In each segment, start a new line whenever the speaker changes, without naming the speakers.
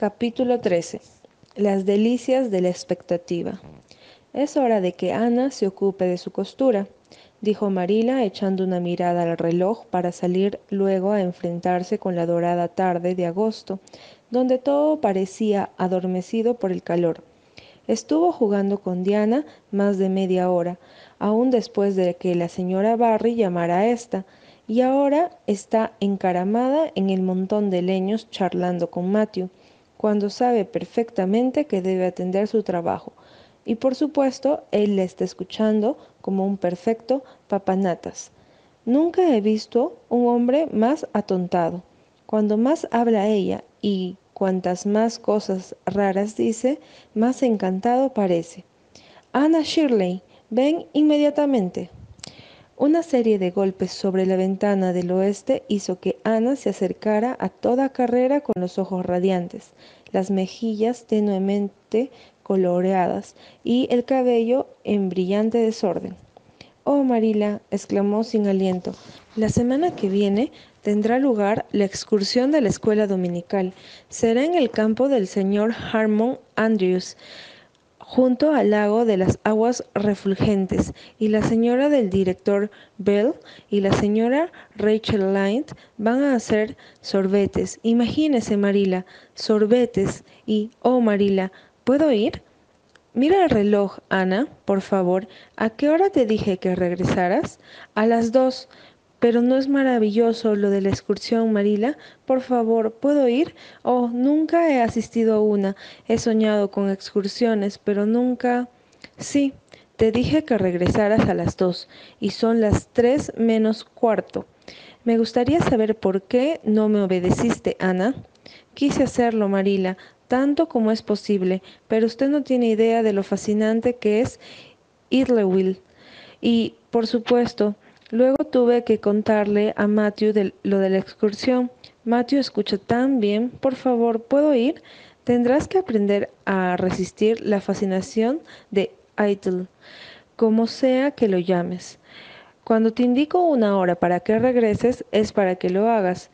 Capítulo 13. Las delicias de la expectativa. Es hora de que Ana se ocupe de su costura, dijo Marila echando una mirada al reloj para salir luego a enfrentarse con la dorada tarde de agosto, donde todo parecía adormecido por el calor. Estuvo jugando con Diana más de media hora, aún después de que la señora Barry llamara a esta, y ahora está encaramada en el montón de leños charlando con Matthew cuando sabe perfectamente que debe atender su trabajo. Y por supuesto, él le está escuchando como un perfecto papanatas. Nunca he visto un hombre más atontado. Cuando más habla ella y cuantas más cosas raras dice, más encantado parece. Ana Shirley, ven inmediatamente. Una serie de golpes sobre la ventana del oeste hizo que Ana se acercara a toda carrera con los ojos radiantes, las mejillas tenuemente coloreadas y el cabello en brillante desorden. Oh, Marila, exclamó sin aliento, la semana que viene tendrá lugar la excursión de la escuela dominical. Será en el campo del señor Harmon Andrews junto al lago de las aguas refulgentes, y la señora del director Bell y la señora Rachel Lind van a hacer sorbetes. Imagínese, Marila, sorbetes. Y, oh, Marila, ¿puedo ir? Mira el reloj, Ana, por favor. ¿A qué hora te dije que regresaras? A las dos. Pero no es maravilloso lo de la excursión, Marila. Por favor, ¿puedo ir? Oh, nunca he asistido a una. He soñado con excursiones, pero nunca. Sí, te dije que regresaras a las dos, y son las tres menos cuarto. Me gustaría saber por qué no me obedeciste, Ana. Quise hacerlo, Marila, tanto como es posible, pero usted no tiene idea de lo fascinante que es Idlewild. Y, por supuesto, Luego tuve que contarle a Matthew lo de la excursión. Matthew escucha tan bien, por favor, ¿puedo ir? Tendrás que aprender a resistir la fascinación de Idle, como sea que lo llames. Cuando te indico una hora para que regreses, es para que lo hagas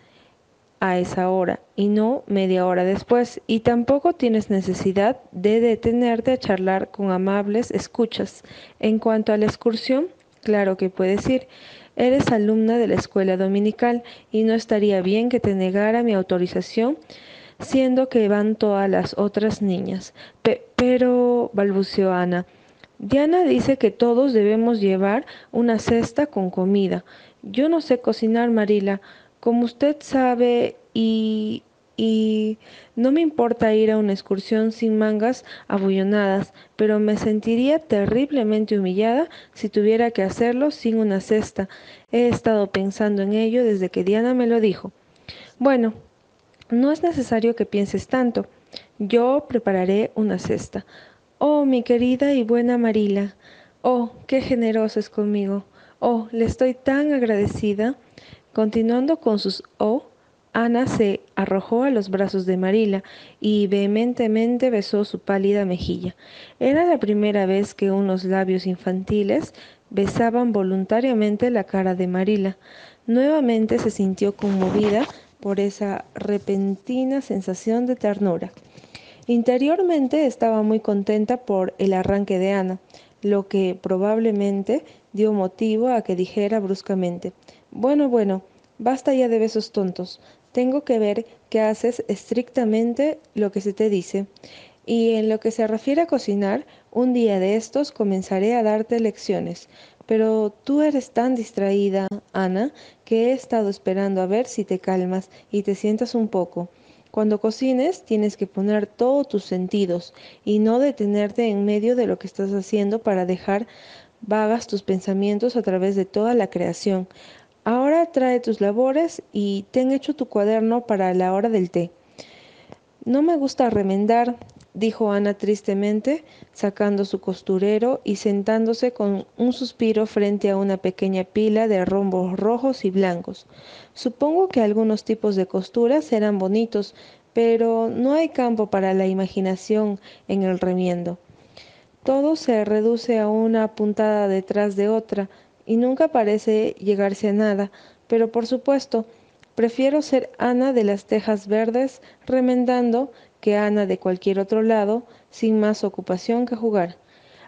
a esa hora y no media hora después. Y tampoco tienes necesidad de detenerte a charlar con amables escuchas. En cuanto a la excursión, Claro que puedes ir. Eres alumna de la escuela dominical y no estaría bien que te negara mi autorización, siendo que van todas las otras niñas. pero, balbuceó Ana, Diana dice que todos debemos llevar una cesta con comida. Yo no sé cocinar, Marila. Como usted sabe, y y no me importa ir a una excursión sin mangas abullonadas, pero me sentiría terriblemente humillada si tuviera que hacerlo sin una cesta. He estado pensando en ello desde que Diana me lo dijo. Bueno, no es necesario que pienses tanto. Yo prepararé una cesta. Oh, mi querida y buena Marila. Oh, qué generosa es conmigo. Oh, le estoy tan agradecida. Continuando con sus oh, Ana se arrojó a los brazos de Marila y vehementemente besó su pálida mejilla. Era la primera vez que unos labios infantiles besaban voluntariamente la cara de Marila. Nuevamente se sintió conmovida por esa repentina sensación de ternura. Interiormente estaba muy contenta por el arranque de Ana, lo que probablemente dio motivo a que dijera bruscamente Bueno, bueno, basta ya de besos tontos. Tengo que ver que haces estrictamente lo que se te dice. Y en lo que se refiere a cocinar, un día de estos comenzaré a darte lecciones. Pero tú eres tan distraída, Ana, que he estado esperando a ver si te calmas y te sientas un poco. Cuando cocines tienes que poner todos tus sentidos y no detenerte en medio de lo que estás haciendo para dejar vagas tus pensamientos a través de toda la creación. Ahora trae tus labores y ten hecho tu cuaderno para la hora del té. No me gusta remendar, dijo Ana tristemente, sacando su costurero y sentándose con un suspiro frente a una pequeña pila de rombos rojos y blancos. Supongo que algunos tipos de costuras serán bonitos, pero no hay campo para la imaginación en el remiendo. Todo se reduce a una puntada detrás de otra, y nunca parece llegarse a nada, pero por supuesto, Prefiero ser Ana de las tejas verdes remendando que Ana de cualquier otro lado, sin más ocupación que jugar.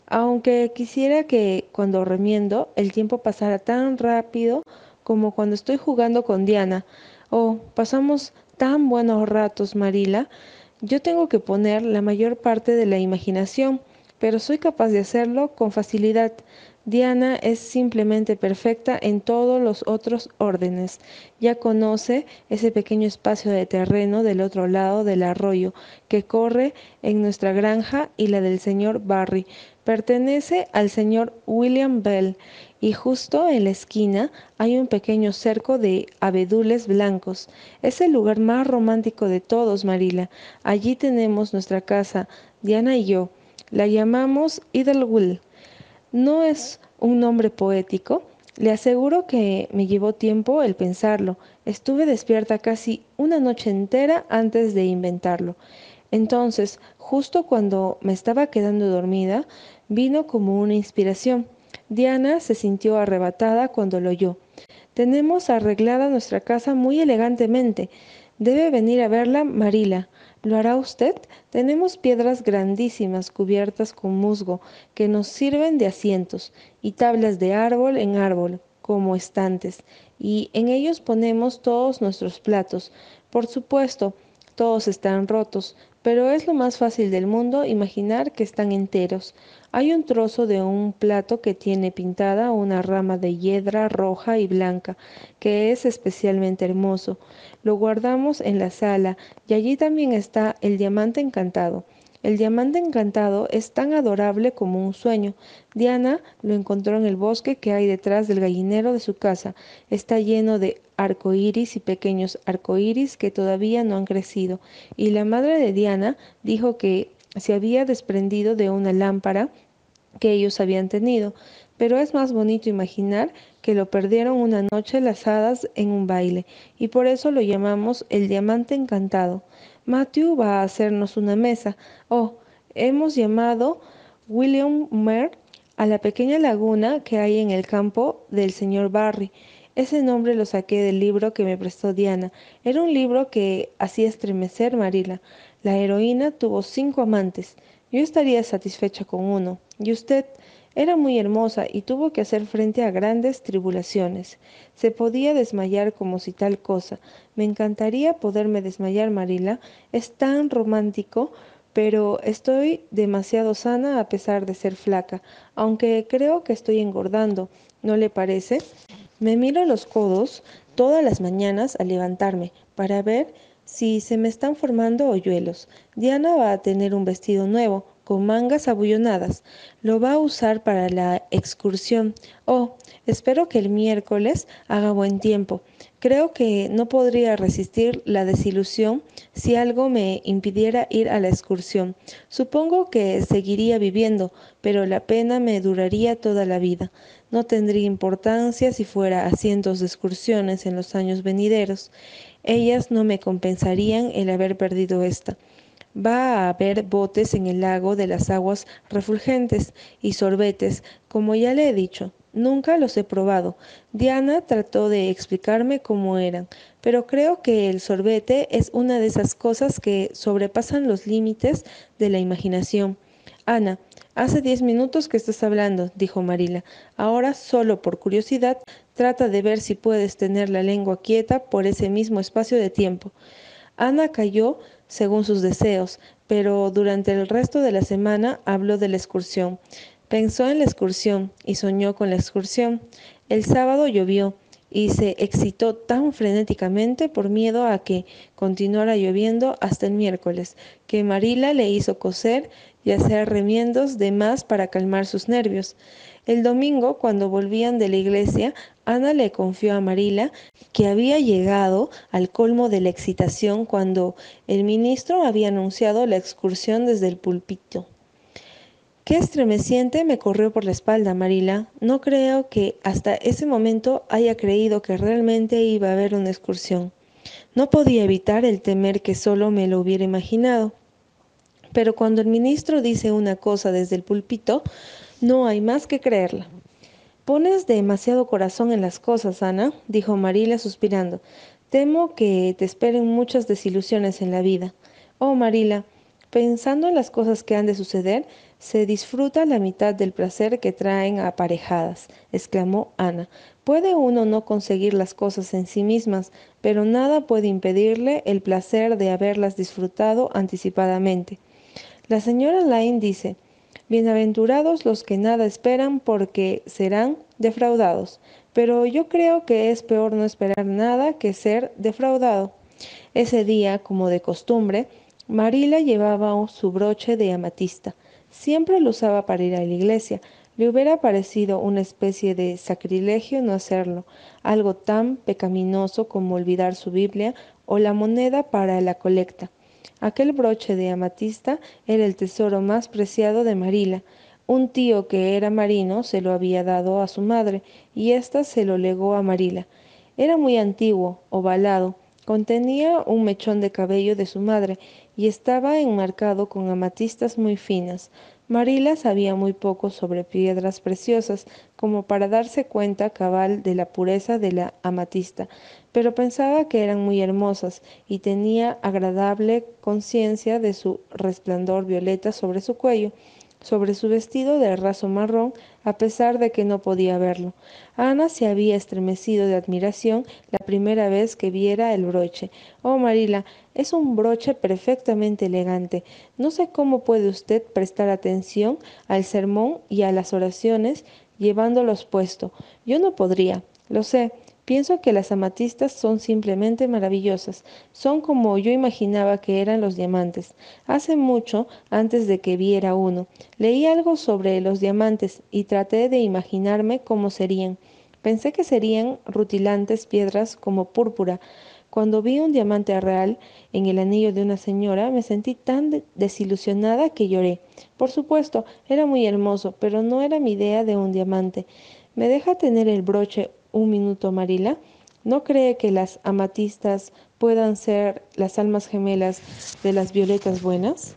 Aunque quisiera que cuando remiendo el tiempo pasara tan rápido como cuando estoy jugando con Diana. Oh, pasamos tan buenos ratos, Marila. Yo tengo que poner la mayor parte de la imaginación, pero soy capaz de hacerlo con facilidad. Diana es simplemente perfecta en todos los otros órdenes. Ya conoce ese pequeño espacio de terreno del otro lado del arroyo que corre en nuestra granja y la del señor Barry. Pertenece al señor William Bell y justo en la esquina hay un pequeño cerco de abedules blancos. Es el lugar más romántico de todos, Marila. Allí tenemos nuestra casa, Diana y yo. La llamamos Idlewild. No es un nombre poético. Le aseguro que me llevó tiempo el pensarlo. Estuve despierta casi una noche entera antes de inventarlo. Entonces, justo cuando me estaba quedando dormida, vino como una inspiración. Diana se sintió arrebatada cuando lo oyó. Tenemos arreglada nuestra casa muy elegantemente. Debe venir a verla Marila. ¿Lo hará usted? Tenemos piedras grandísimas cubiertas con musgo que nos sirven de asientos y tablas de árbol en árbol como estantes y en ellos ponemos todos nuestros platos. Por supuesto, todos están rotos, pero es lo más fácil del mundo imaginar que están enteros. Hay un trozo de un plato que tiene pintada una rama de hiedra roja y blanca, que es especialmente hermoso. Lo guardamos en la sala y allí también está el diamante encantado. El diamante encantado es tan adorable como un sueño. Diana lo encontró en el bosque que hay detrás del gallinero de su casa. Está lleno de arcoíris y pequeños arcoíris que todavía no han crecido. Y la madre de Diana dijo que se había desprendido de una lámpara que ellos habían tenido. Pero es más bonito imaginar que lo perdieron una noche las hadas en un baile, y por eso lo llamamos el diamante encantado. Matthew va a hacernos una mesa. Oh, hemos llamado William Mer a la pequeña laguna que hay en el campo del señor Barry. Ese nombre lo saqué del libro que me prestó Diana. Era un libro que hacía estremecer Marila. La heroína tuvo cinco amantes. Yo estaría satisfecha con uno. ¿Y usted? Era muy hermosa y tuvo que hacer frente a grandes tribulaciones. Se podía desmayar como si tal cosa. Me encantaría poderme desmayar, Marila. Es tan romántico, pero estoy demasiado sana a pesar de ser flaca, aunque creo que estoy engordando. ¿No le parece? Me miro los codos todas las mañanas al levantarme para ver si se me están formando hoyuelos. Diana va a tener un vestido nuevo, con mangas abullonadas. Lo va a usar para la excursión. Oh, espero que el miércoles haga buen tiempo. Creo que no podría resistir la desilusión si algo me impidiera ir a la excursión. Supongo que seguiría viviendo, pero la pena me duraría toda la vida. No tendría importancia si fuera a cientos de excursiones en los años venideros. Ellas no me compensarían el haber perdido esta. Va a haber botes en el lago de las aguas refulgentes y sorbetes, como ya le he dicho. Nunca los he probado. Diana trató de explicarme cómo eran, pero creo que el sorbete es una de esas cosas que sobrepasan los límites de la imaginación. Ana, hace diez minutos que estás hablando, dijo Marila. Ahora, solo por curiosidad, trata de ver si puedes tener la lengua quieta por ese mismo espacio de tiempo. Ana cayó según sus deseos, pero durante el resto de la semana habló de la excursión. Pensó en la excursión y soñó con la excursión. El sábado llovió y se excitó tan frenéticamente por miedo a que continuara lloviendo hasta el miércoles, que Marila le hizo coser y hacer remiendos de más para calmar sus nervios. El domingo, cuando volvían de la iglesia, Ana le confió a Marila que había llegado al colmo de la excitación cuando el ministro había anunciado la excursión desde el púlpito. Qué estremeciente me corrió por la espalda, Marila. No creo que hasta ese momento haya creído que realmente iba a haber una excursión. No podía evitar el temer que solo me lo hubiera imaginado. Pero cuando el ministro dice una cosa desde el púlpito, no hay más que creerla. Pones demasiado corazón en las cosas, Ana, dijo Marila suspirando. Temo que te esperen muchas desilusiones en la vida. Oh, Marila, pensando en las cosas que han de suceder, se disfruta la mitad del placer que traen aparejadas, exclamó Ana. Puede uno no conseguir las cosas en sí mismas, pero nada puede impedirle el placer de haberlas disfrutado anticipadamente. La señora Lyne dice, Bienaventurados los que nada esperan porque serán defraudados. Pero yo creo que es peor no esperar nada que ser defraudado. Ese día, como de costumbre, Marila llevaba su broche de amatista. Siempre lo usaba para ir a la iglesia. Le hubiera parecido una especie de sacrilegio no hacerlo, algo tan pecaminoso como olvidar su Biblia o la moneda para la colecta. Aquel broche de amatista era el tesoro más preciado de Marila. Un tío que era marino se lo había dado a su madre y ésta se lo legó a Marila. Era muy antiguo, ovalado, contenía un mechón de cabello de su madre y estaba enmarcado con amatistas muy finas. Marila sabía muy poco sobre piedras preciosas, como para darse cuenta cabal de la pureza de la amatista, pero pensaba que eran muy hermosas y tenía agradable conciencia de su resplandor violeta sobre su cuello sobre su vestido de raso marrón, a pesar de que no podía verlo. Ana se había estremecido de admiración la primera vez que viera el broche. Oh, Marila, es un broche perfectamente elegante. No sé cómo puede usted prestar atención al sermón y a las oraciones llevándolos puesto. Yo no podría. Lo sé, Pienso que las amatistas son simplemente maravillosas, son como yo imaginaba que eran los diamantes. Hace mucho, antes de que viera uno, leí algo sobre los diamantes y traté de imaginarme cómo serían. Pensé que serían rutilantes piedras como púrpura. Cuando vi un diamante real en el anillo de una señora, me sentí tan desilusionada que lloré. Por supuesto, era muy hermoso, pero no era mi idea de un diamante. ¿Me deja tener el broche un minuto, Marila? ¿No cree que las amatistas puedan ser las almas gemelas de las violetas buenas?